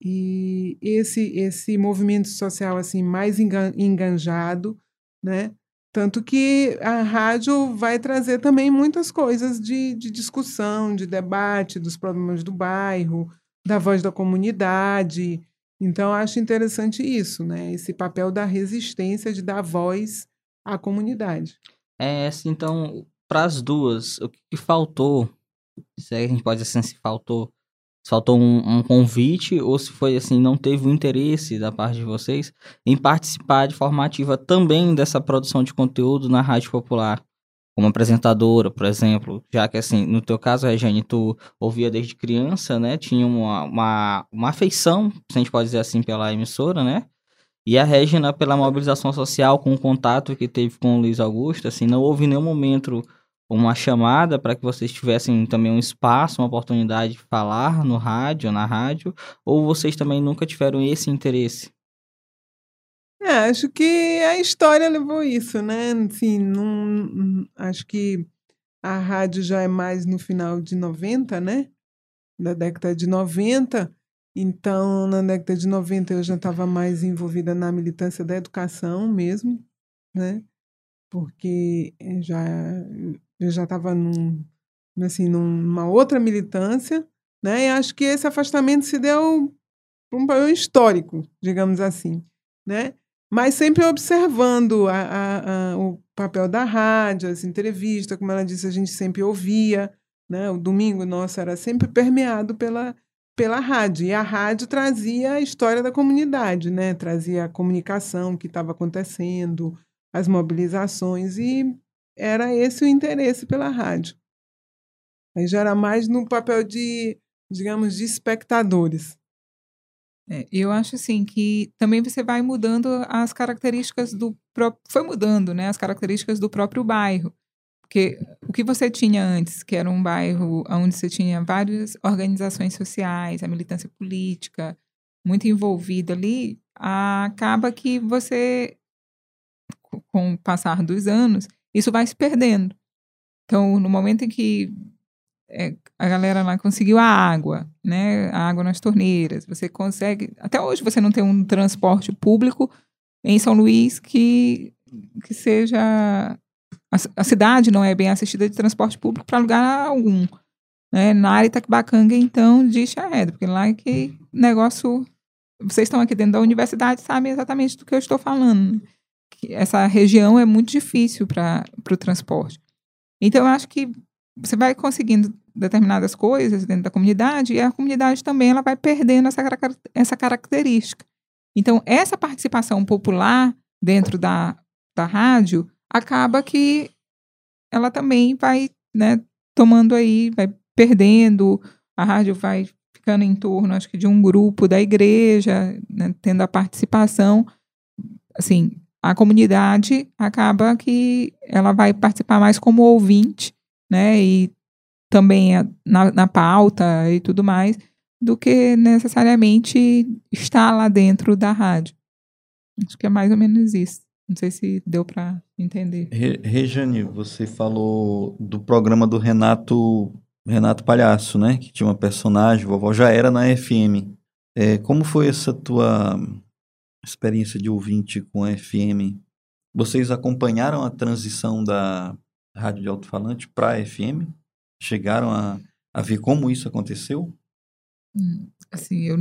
e esse esse movimento social assim mais enganjado, né? Tanto que a rádio vai trazer também muitas coisas de, de discussão, de debate dos problemas do bairro, da voz da comunidade. Então, acho interessante isso, né? Esse papel da resistência de dar voz à comunidade. É, assim, então, para as duas, o que faltou, se a gente pode dizer assim, se faltou faltou um, um, convite ou se foi assim, não teve o interesse da parte de vocês em participar de forma ativa também dessa produção de conteúdo na Rádio Popular, como apresentadora, por exemplo, já que assim, no teu caso, Regiane, tu ouvia desde criança, né, tinha uma, uma, uma afeição, se a gente pode dizer assim, pela emissora, né, e a Regina, pela mobilização social, com o contato que teve com o Luiz Augusto, assim, não houve nenhum momento uma chamada para que vocês tivessem também um espaço, uma oportunidade de falar no rádio, na rádio, ou vocês também nunca tiveram esse interesse? É, acho que a história levou isso, né? Assim, não, acho que a rádio já é mais no final de 90, né? Da década de 90. Então, na década de 90 eu já estava mais envolvida na militância da educação mesmo, né? Porque eh, já eu já estava num, assim, numa outra militância, né? E acho que esse afastamento se deu por um papel histórico, digamos assim, né? Mas sempre observando a, a, a, o papel da rádio, as entrevistas, como ela disse, a gente sempre ouvia, né? O domingo nosso era sempre permeado pela pela rádio. E a rádio trazia a história da comunidade, né? Trazia a comunicação que estava acontecendo, as mobilizações e era esse o interesse pela rádio. Aí já era mais no papel de, digamos, de espectadores. É, eu acho assim que também você vai mudando as características do próprio. Foi mudando, né? As características do próprio bairro. Porque o que você tinha antes, que era um bairro onde você tinha várias organizações sociais, a militância política muito envolvida ali, acaba que você, com o passar dos anos, isso vai se perdendo. Então, no momento em que é, a galera lá conseguiu a água, né? A água nas torneiras. Você consegue. Até hoje você não tem um transporte público em São Luís que, que seja. A, a cidade não é bem assistida de transporte público para lugar algum. Né? Na área Itaquibacanga, então, de Xaed, porque lá é que negócio. Vocês estão aqui dentro da universidade sabem exatamente do que eu estou falando. Essa região é muito difícil para o transporte. Então, eu acho que você vai conseguindo determinadas coisas dentro da comunidade e a comunidade também ela vai perdendo essa, essa característica. Então, essa participação popular dentro da, da rádio acaba que ela também vai né, tomando aí, vai perdendo, a rádio vai ficando em torno, acho que, de um grupo da igreja, né, tendo a participação. Assim, a comunidade acaba que ela vai participar mais como ouvinte né? E também na, na pauta e tudo mais, do que necessariamente estar lá dentro da rádio. Acho que é mais ou menos isso. Não sei se deu para entender. Re, Rejane, você falou do programa do Renato Renato Palhaço, né? Que tinha uma personagem, vovó já era na FM. É, como foi essa tua experiência de ouvinte com a FM? Vocês acompanharam a transição da rádio de alto-falante para FM? Chegaram a, a ver como isso aconteceu? Hum, assim, eu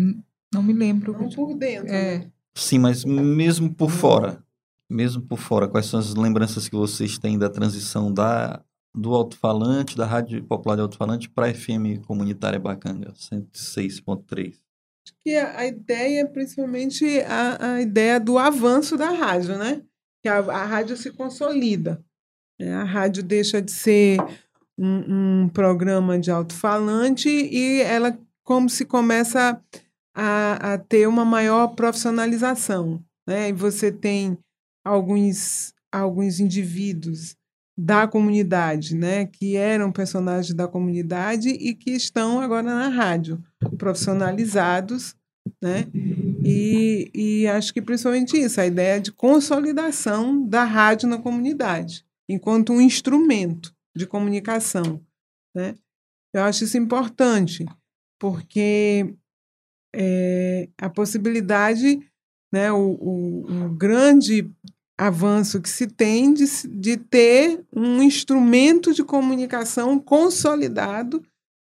não me lembro. Não por dentro. É. Né? Sim, mas mesmo por fora, mesmo por fora, quais são as lembranças que vocês têm da transição da do alto-falante, da rádio popular de alto-falante para a FM comunitária Bacanga, 106.3? Que a, ideia, principalmente a, a ideia do avanço da rádio, né? Que a, a rádio se consolida. É, a rádio deixa de ser um, um programa de alto-falante e ela como se começa a, a, ter uma maior profissionalização. Né? E você tem alguns, alguns indivíduos da comunidade, né, que eram personagens da comunidade e que estão agora na rádio, profissionalizados, né? E, e acho que principalmente isso, a ideia de consolidação da rádio na comunidade enquanto um instrumento de comunicação. Né? Eu acho isso importante, porque é, a possibilidade, né, o, o, o, grande avanço que se tem de, de ter um instrumento de comunicação consolidado,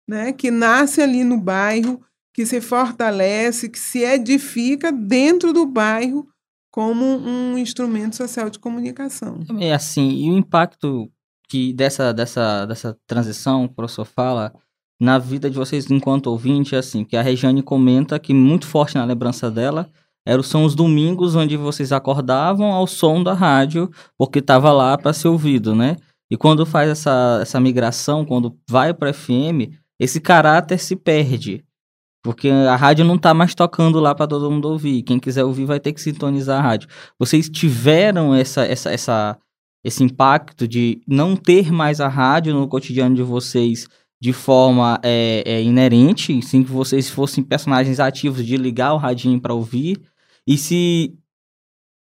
né, que nasce ali no bairro, que se fortalece, que se edifica dentro do bairro como um instrumento social de comunicação. É assim, e o impacto que dessa, dessa, dessa transição o professor fala na vida de vocês enquanto ouvinte, é assim, que a Regiane comenta que muito forte na lembrança dela eram são os domingos onde vocês acordavam ao som da rádio, porque estava lá para ser ouvido, né? E quando faz essa, essa migração, quando vai para FM, esse caráter se perde. Porque a rádio não tá mais tocando lá para todo mundo ouvir. Quem quiser ouvir vai ter que sintonizar a rádio. Vocês tiveram essa, essa, essa, esse impacto de não ter mais a rádio no cotidiano de vocês de forma é, é, inerente, sem que vocês fossem personagens ativos de ligar o radinho para ouvir. E se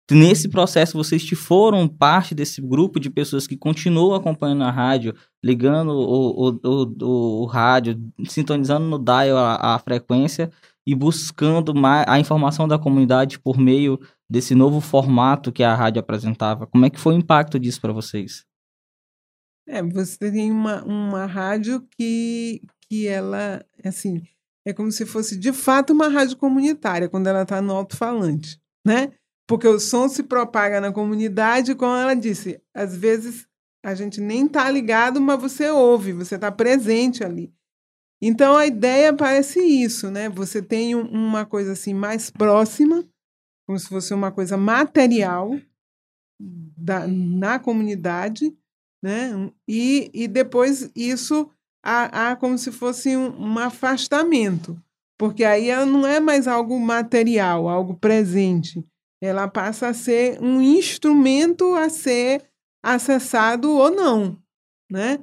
nesse processo vocês foram parte desse grupo de pessoas que continuam acompanhando a rádio, ligando o, o, o, o rádio, sintonizando no dial a, a, frequência e buscando mais a informação da comunidade por meio desse novo formato que a rádio apresentava. Como é que foi o impacto disso para vocês? É, você tem uma, uma rádio que, que ela, assim, é como se fosse de fato uma rádio comunitária, quando ela está no alto-falante, né? porque o som se propaga na comunidade, como ela disse, às vezes a gente nem está ligado, mas você ouve, você está presente ali. Então a ideia parece isso, né? Você tem uma coisa assim mais próxima, como se fosse uma coisa material da, na comunidade, né? E, e depois isso há, há como se fosse um, um afastamento, porque aí não é mais algo material, algo presente ela passa a ser um instrumento a ser acessado ou não. né?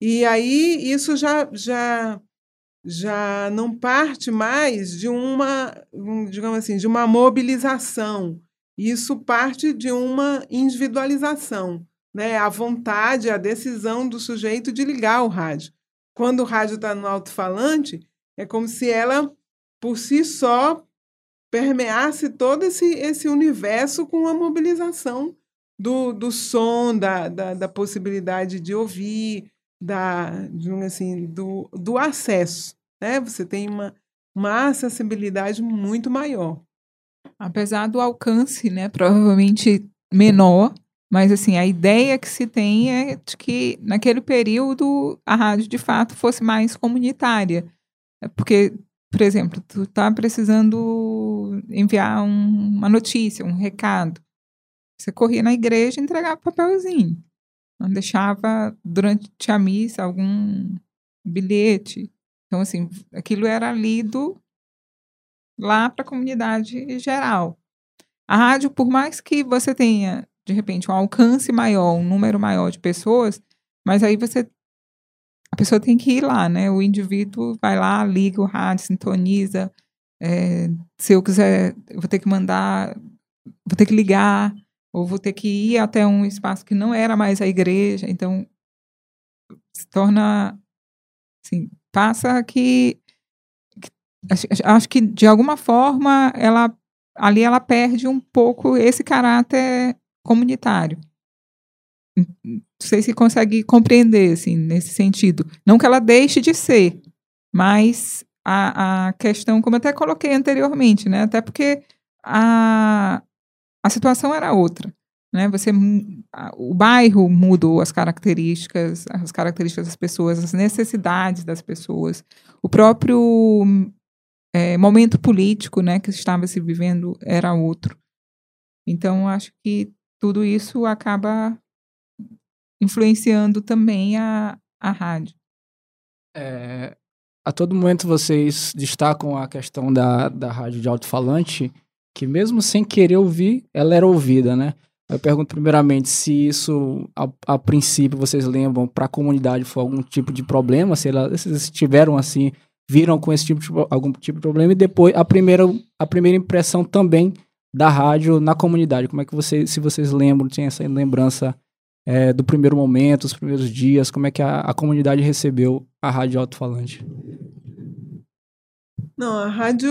E aí isso já, já, já não parte mais de uma, digamos assim, de uma mobilização. Isso parte de uma individualização, né? A vontade, a decisão do sujeito de ligar o rádio. Quando o rádio está no alto-falante, é como se ela, por si só, permeasse todo esse, esse universo com a mobilização do, do som, da, da, da possibilidade de ouvir, da, assim, do, do acesso. Né? Você tem uma, uma acessibilidade muito maior. Apesar do alcance, né, provavelmente menor, mas assim, a ideia que se tem é de que naquele período a rádio de fato fosse mais comunitária. É porque, por exemplo, tu está precisando enviar um, uma notícia, um recado. Você corria na igreja e entregava papelzinho. Não deixava durante a missa algum bilhete. Então, assim, aquilo era lido lá para a comunidade geral. A rádio, por mais que você tenha, de repente, um alcance maior, um número maior de pessoas, mas aí você. A pessoa tem que ir lá, né? O indivíduo vai lá, liga o rádio, sintoniza. É, se eu quiser, eu vou ter que mandar, vou ter que ligar, ou vou ter que ir até um espaço que não era mais a igreja. Então, se torna. Assim, passa que. que acho, acho que, de alguma forma, ela ali ela perde um pouco esse caráter comunitário. Não sei se consegue compreender, assim, nesse sentido. Não que ela deixe de ser, mas a, a questão, como até coloquei anteriormente, né? Até porque a, a situação era outra. Né? Você, o bairro mudou as características, as características das pessoas, as necessidades das pessoas, o próprio é, momento político, né, que estava se vivendo era outro. Então, acho que tudo isso acaba influenciando também a, a rádio. É, a todo momento vocês destacam a questão da, da rádio de alto-falante, que mesmo sem querer ouvir, ela era ouvida, né? Eu pergunto primeiramente se isso, a, a princípio, vocês lembram, para a comunidade foi algum tipo de problema, se eles tiveram assim, viram com esse tipo de, algum tipo de problema, e depois a primeira, a primeira impressão também da rádio na comunidade. Como é que vocês, se vocês lembram, tem essa lembrança é, do primeiro momento, os primeiros dias, como é que a, a comunidade recebeu a rádio alto-falante? Não, a rádio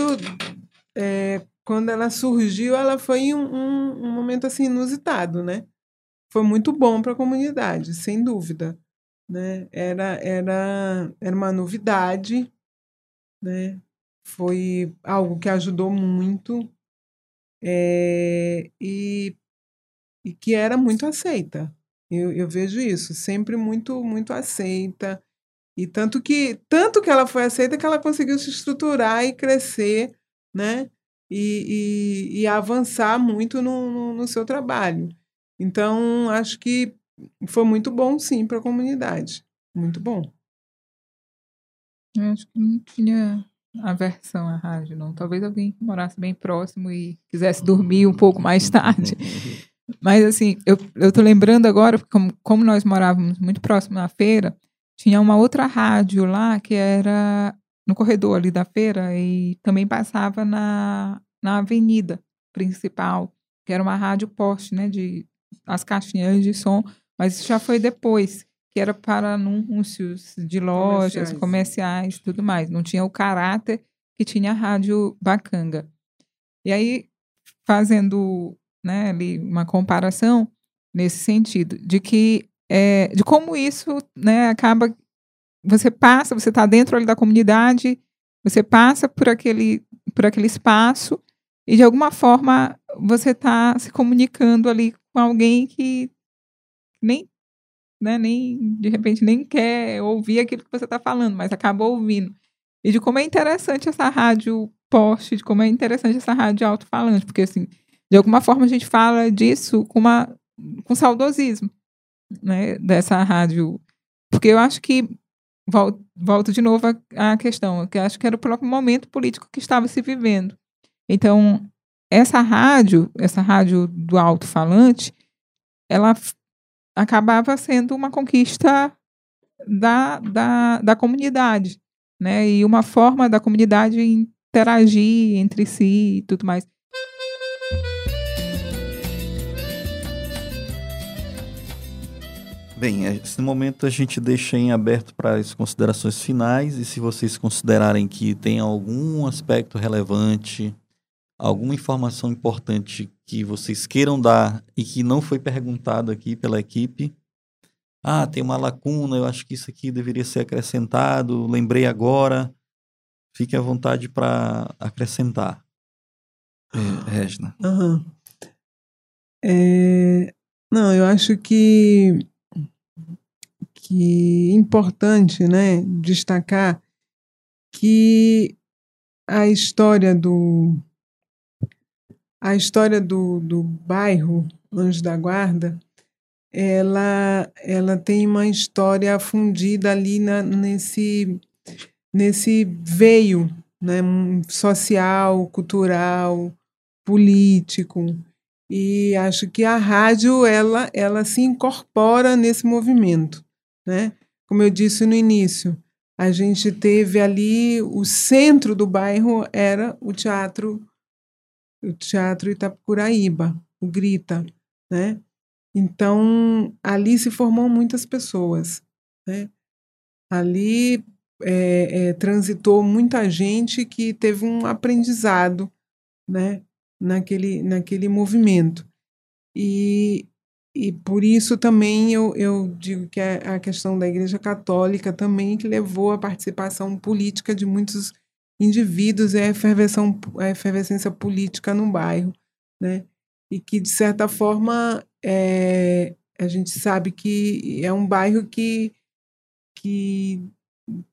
é, quando ela surgiu, ela foi um, um, um momento assim inusitado, né? Foi muito bom para a comunidade, sem dúvida. Né? Era, era, era uma novidade, né? Foi algo que ajudou muito é, e, e que era muito aceita. Eu, eu vejo isso, sempre muito, muito aceita. E tanto que, tanto que ela foi aceita que ela conseguiu se estruturar e crescer, né? e, e, e avançar muito no, no, no, seu trabalho. Então, acho que foi muito bom, sim, para a comunidade. Muito bom. Eu acho que não tinha aversão à rádio, não. Talvez alguém que morasse bem próximo e quisesse dormir um pouco mais tarde. Mas, assim, eu, eu tô lembrando agora, como, como nós morávamos muito próximo da feira, tinha uma outra rádio lá que era no corredor ali da feira e também passava na, na avenida principal, que era uma rádio poste, né, de as caixinhas de som, mas isso já foi depois, que era para anúncios de lojas, comerciais, comerciais tudo mais. Não tinha o caráter que tinha a rádio Bacanga. E aí, fazendo né, ali uma comparação nesse sentido, de que é, de como isso né, acaba você passa, você está dentro ali da comunidade, você passa por aquele, por aquele espaço e de alguma forma você está se comunicando ali com alguém que nem, né, nem de repente nem quer ouvir aquilo que você está falando, mas acaba ouvindo. E de como é interessante essa rádio poste, de como é interessante essa rádio alto-falante, porque assim, de alguma forma a gente fala disso com uma com saudosismo, né, dessa rádio, porque eu acho que volto, volto de novo à, questão, que acho que era o próprio momento político que estava se vivendo. Então, essa rádio, essa rádio do alto-falante, ela acabava sendo uma conquista da, da, da comunidade, né? E uma forma da comunidade interagir entre si e tudo mais. Bem, nesse momento a gente deixa em aberto para as considerações finais e se vocês considerarem que tem algum aspecto relevante, alguma informação importante que vocês queiram dar e que não foi perguntado aqui pela equipe, ah, tem uma lacuna, eu acho que isso aqui deveria ser acrescentado, lembrei agora, fique à vontade para acrescentar. É, Regina. Aham. É, não, eu acho que que importante, né, destacar que a história do a história do, do bairro Anjo da Guarda, ela ela tem uma história fundida ali na, nesse nesse veio, né, social, cultural, político. E acho que a rádio ela ela se incorpora nesse movimento né? Como eu disse no início, a gente teve ali o centro do bairro era o teatro o teatro Itapecuraíba, o Grita, né? Então ali se formou muitas pessoas, né? Ali é, é, transitou muita gente que teve um aprendizado, né? Naquele naquele movimento e e por isso também eu, eu digo que é a questão da Igreja Católica também que levou à participação política de muitos indivíduos e a, efervescência, a efervescência política no bairro, né? E que, de certa forma, é, a gente sabe que é um bairro que, que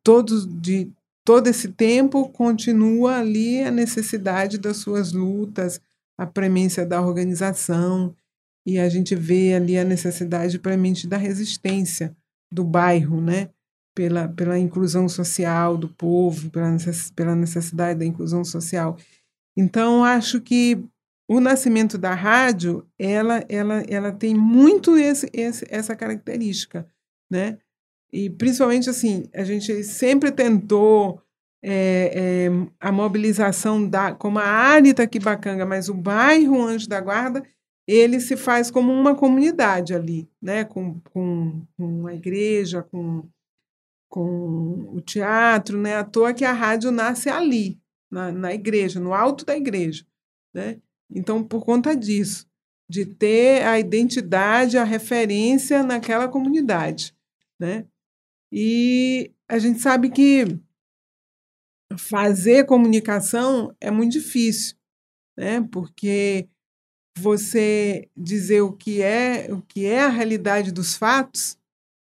todos, de todo esse tempo continua ali a necessidade das suas lutas, a premência da organização, e a gente vê ali a necessidade premente da resistência do bairro, né? Pela, pela inclusão social do povo, pela, necess, pela necessidade da inclusão social. Então, acho que o nascimento da rádio, ela, ela, ela tem muito esse, esse, essa característica, né? E principalmente assim, a gente sempre tentou é, é, a mobilização da, como a área Itaquibacanga, mas o bairro Anjo da Guarda, ele se faz como uma comunidade ali, né? com, com, com a igreja, com, com o teatro, né? à toa que a rádio nasce ali, na, na igreja, no alto da igreja. Né? Então, por conta disso, de ter a identidade, a referência naquela comunidade. Né? E a gente sabe que fazer comunicação é muito difícil, né? porque você dizer o que é o que é a realidade dos fatos,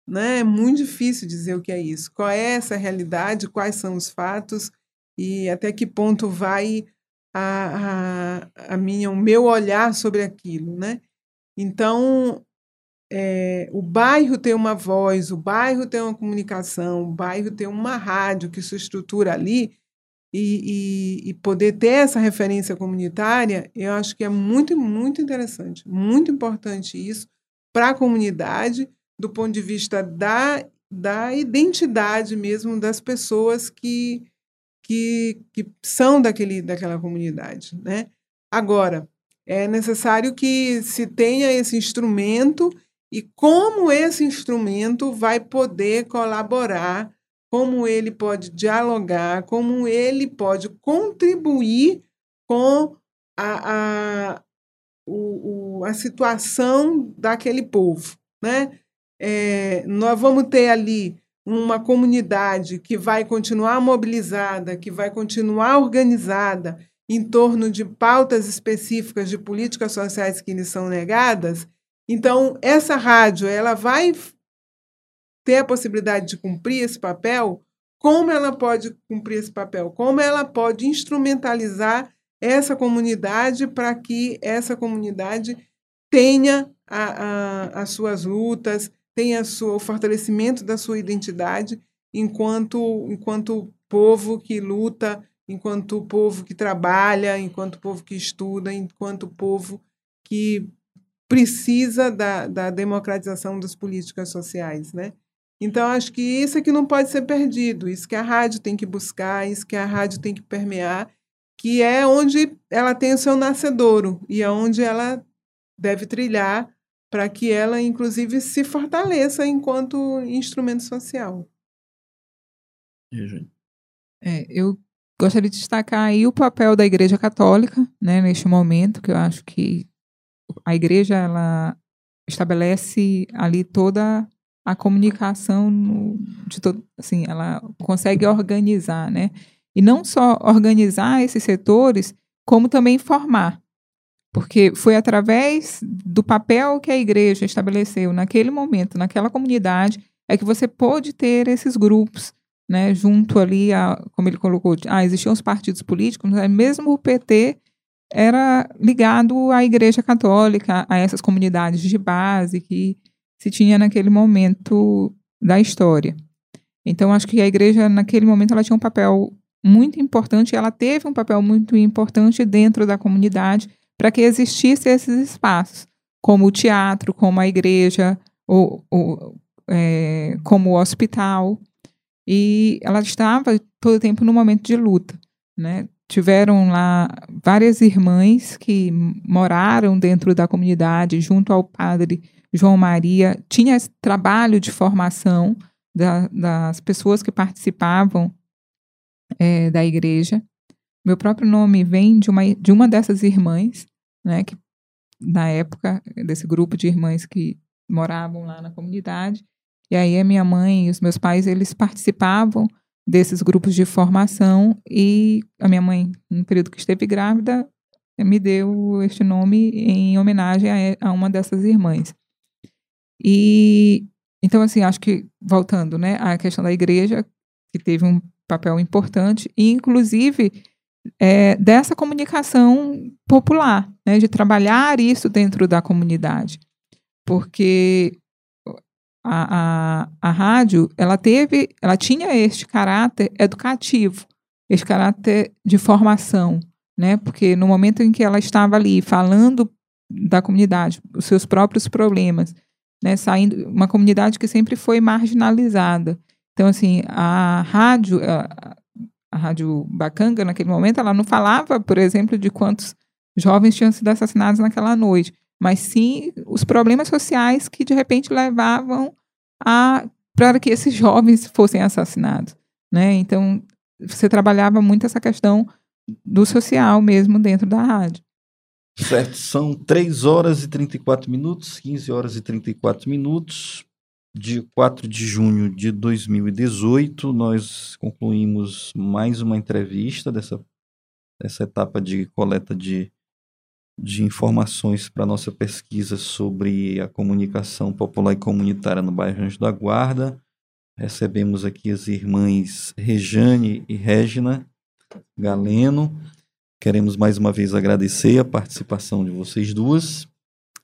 né? É muito difícil dizer o que é isso. Qual é essa realidade? Quais são os fatos? E até que ponto vai a, a, a minha, o meu olhar sobre aquilo, né? Então, é, o bairro tem uma voz, o bairro tem uma comunicação, o bairro tem uma rádio que se estrutura ali e, e, e, poder ter essa referência comunitária, eu acho que é muito, muito interessante, muito importante isso para a comunidade, do ponto de vista da, da identidade mesmo das pessoas que, que, que são daquele, daquela comunidade. Né? Agora, é necessário que se tenha esse instrumento e como esse instrumento vai poder colaborar como ele pode dialogar, como ele pode contribuir com a, a, o, o, a situação daquele povo. Né? É, nós vamos ter ali uma comunidade que vai continuar mobilizada, que vai continuar organizada em torno de pautas específicas de políticas sociais que lhes são negadas. Então, essa rádio ela vai ter a possibilidade de cumprir esse papel, como ela pode cumprir esse papel? Como ela pode instrumentalizar essa comunidade para que essa comunidade tenha as suas lutas, tenha sua, o fortalecimento da sua identidade enquanto, enquanto povo que luta, enquanto povo que trabalha, enquanto povo que estuda, enquanto povo que precisa da, da democratização das políticas sociais, né? Então, acho que isso é que não pode ser perdido, isso que a rádio tem que buscar, isso que a rádio tem que permear, que é onde ela tem o seu nascedouro e é onde ela deve trilhar para que ela, inclusive, se fortaleça enquanto instrumento social. É, eu gostaria de destacar aí o papel da Igreja Católica, né, neste momento, que eu acho que a Igreja ela estabelece ali toda a comunicação no, de todo, assim, ela consegue organizar, né? E não só organizar esses setores, como também formar. Porque foi através do papel que a igreja estabeleceu naquele momento, naquela comunidade, é que você pôde ter esses grupos, né, junto ali, a, como ele colocou, ah, existiam os partidos políticos, mas mesmo o PT era ligado à igreja católica, a essas comunidades de base que se tinha naquele momento da história. Então, acho que a igreja, naquele momento, ela tinha um papel muito importante, ela teve um papel muito importante dentro da comunidade, para que existissem esses espaços, como o teatro, como a igreja, ou, é, como o hospital. E ela estava todo o tempo no momento de luta. Né? Tiveram lá várias irmãs que moraram dentro da comunidade, junto ao padre João Maria. Tinha esse trabalho de formação da, das pessoas que participavam é, da igreja. Meu próprio nome vem de uma, de uma dessas irmãs, né, que na época, desse grupo de irmãs que moravam lá na comunidade. E aí a minha mãe e os meus pais, eles participavam desses grupos de formação e a minha mãe, no período que esteve grávida, me deu este nome em homenagem a, a uma dessas irmãs. E então assim, acho que voltando, né, à questão da igreja, que teve um papel importante, e inclusive é, dessa comunicação popular, né, de trabalhar isso dentro da comunidade. Porque a, a, a rádio, ela teve, ela tinha este caráter educativo, este caráter de formação, né? Porque no momento em que ela estava ali falando da comunidade, os seus próprios problemas, né, saindo uma comunidade que sempre foi marginalizada. Então assim, a rádio, a, Rádio Bacanga, naquele momento, ela não falava, por exemplo, de quantos jovens tinham sido assassinados naquela noite, mas sim os problemas sociais que, de repente, levavam a para que esses jovens fossem assassinados. Né? Então, você trabalhava muito essa questão do social mesmo dentro da rádio. Certo, são 3 horas e 34 minutos, 15 horas e 34 minutos dia 4 de junho de 2018, nós concluímos mais uma entrevista dessa, dessa etapa de coleta de, de informações para nossa pesquisa sobre a comunicação popular e comunitária no bairro Anjo da Guarda. Recebemos aqui as irmãs Rejane e Regina Galeno. Queremos mais uma vez agradecer a participação de vocês duas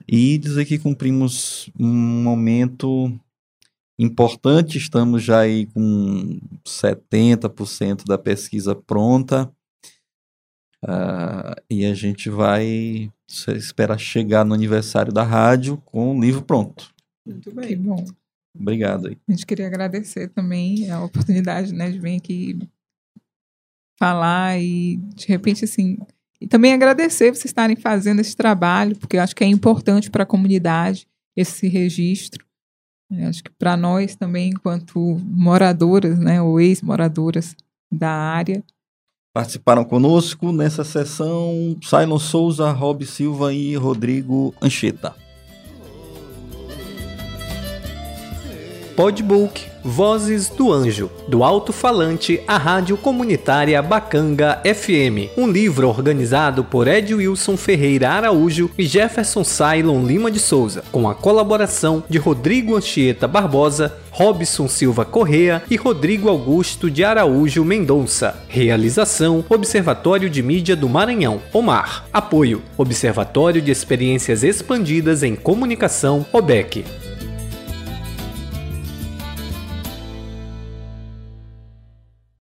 e dizer que cumprimos um momento importante, estamos já aí com 70% da pesquisa pronta. Uh, e a gente vai esperar chegar no aniversário da rádio com o livro pronto. Muito bem. Que bom. Obrigado aí. A gente queria agradecer também a oportunidade né, de vir aqui falar e de repente assim. E também agradecer vocês estarem fazendo esse trabalho, porque eu acho que é importante para a comunidade esse registro. É, acho que para nós também, enquanto moradoras, né, ou ex-moradoras da área. Participaram conosco nessa sessão Silon Souza, Rob Silva e Rodrigo Ancheta. Podbook Vozes do Anjo, do alto-falante à rádio comunitária Bacanga FM, um livro organizado por Ed Wilson Ferreira Araújo e Jefferson Cylon Lima de Souza, com a colaboração de Rodrigo Anchieta Barbosa, Robson Silva Correa e Rodrigo Augusto de Araújo Mendonça. Realização: Observatório de Mídia do Maranhão, OMAR. Apoio: Observatório de Experiências Expandidas em Comunicação, OBEC.